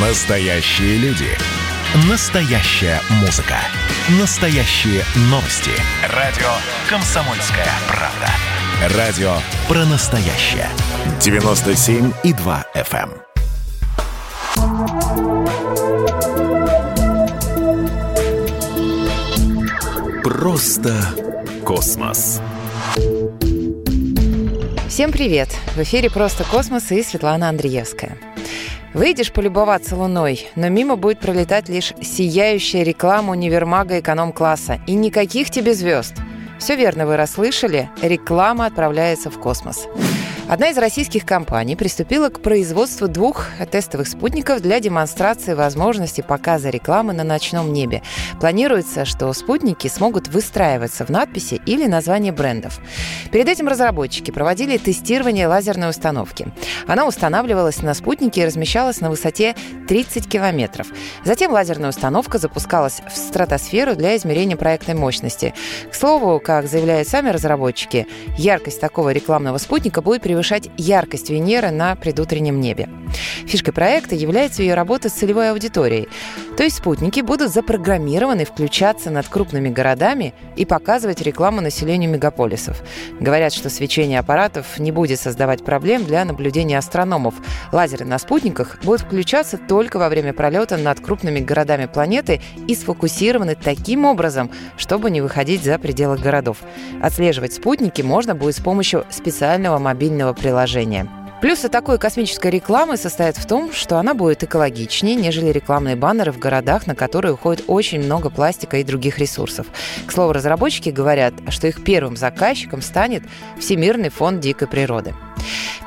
Настоящие люди. Настоящая музыка. Настоящие новости. Радио «Комсомольская правда». Радио про настоящее. 97,2 FM. эм. Просто космос. Всем привет! В эфире «Просто космос» и Светлана Андреевская. Выйдешь полюбоваться Луной, но мимо будет пролетать лишь сияющая реклама универмага эконом-класса. И никаких тебе звезд. Все верно вы расслышали, реклама отправляется в космос. Одна из российских компаний приступила к производству двух тестовых спутников для демонстрации возможности показа рекламы на ночном небе. Планируется, что спутники смогут выстраиваться в надписи или название брендов. Перед этим разработчики проводили тестирование лазерной установки. Она устанавливалась на спутнике и размещалась на высоте 30 километров. Затем лазерная установка запускалась в стратосферу для измерения проектной мощности. К слову, как заявляют сами разработчики, яркость такого рекламного спутника будет превышать превышать яркость Венеры на предутреннем небе. Фишкой проекта является ее работа с целевой аудиторией. То есть спутники будут запрограммированы включаться над крупными городами и показывать рекламу населению мегаполисов. Говорят, что свечение аппаратов не будет создавать проблем для наблюдения астрономов. Лазеры на спутниках будут включаться только во время пролета над крупными городами планеты и сфокусированы таким образом, чтобы не выходить за пределы городов. Отслеживать спутники можно будет с помощью специального мобильного приложения. Плюсы такой космической рекламы состоят в том, что она будет экологичнее, нежели рекламные баннеры в городах, на которые уходит очень много пластика и других ресурсов. К слову, разработчики говорят, что их первым заказчиком станет Всемирный фонд дикой природы.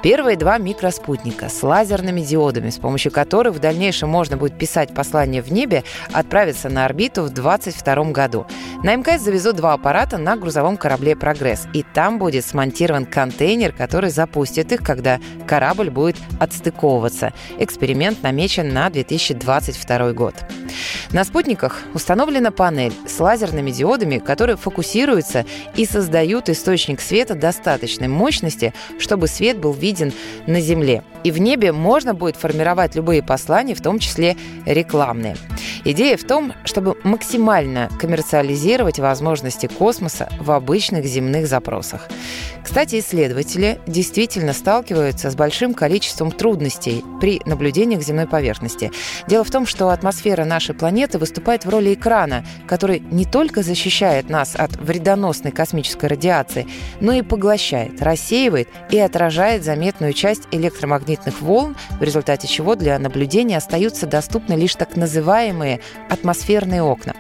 Первые два микроспутника с лазерными диодами, с помощью которых в дальнейшем можно будет писать послания в небе, отправятся на орбиту в 2022 году. На МКС завезут два аппарата на грузовом корабле «Прогресс», и там будет смонтирован контейнер, который запустит их, когда корабль будет отстыковываться. Эксперимент намечен на 2022 год. На спутниках установлена панель с лазерными диодами, которые фокусируются и создают источник света достаточной мощности, чтобы свет был виден на Земле. И в небе можно будет формировать любые послания, в том числе рекламные. Идея в том, чтобы максимально коммерциализировать возможности космоса в обычных земных запросах. Кстати, исследователи действительно сталкиваются с большим количеством трудностей при наблюдениях земной поверхности. Дело в том, что атмосфера нашей планеты выступает в роли экрана, который не только защищает нас от вредоносной космической радиации, но и поглощает, рассеивает и отражает заметную часть электромагнитных волн, в результате чего для наблюдения остаются доступны лишь так называемые атмосферные окна.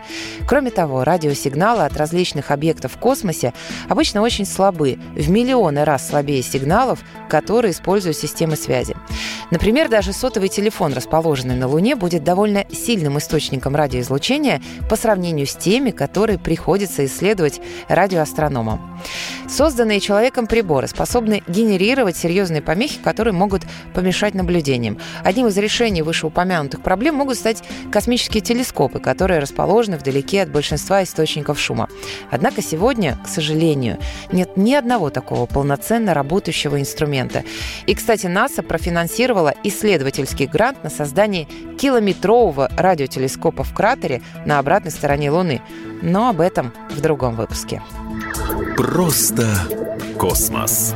Кроме того, радиосигналы от различных объектов в космосе обычно очень слабы, в миллионы раз слабее сигналов, которые используют системы связи. Например, даже сотовый телефон, расположенный на Луне, будет довольно сильным источником радиоизлучения по сравнению с теми, которые приходится исследовать радиоастрономам. Созданные человеком приборы способны генерировать серьезные помехи, которые могут помешать наблюдениям. Одним из решений вышеупомянутых проблем могут стать космические телескопы, которые расположены вдалеке от большинства источников шума. Однако сегодня, к сожалению, нет ни одного такого полноценно работающего инструмента. И, кстати, НАСА профинансировала исследовательский грант на создание километрового радиотелескопа в кратере на обратной стороне Луны. Но об этом в другом выпуске. Просто космос.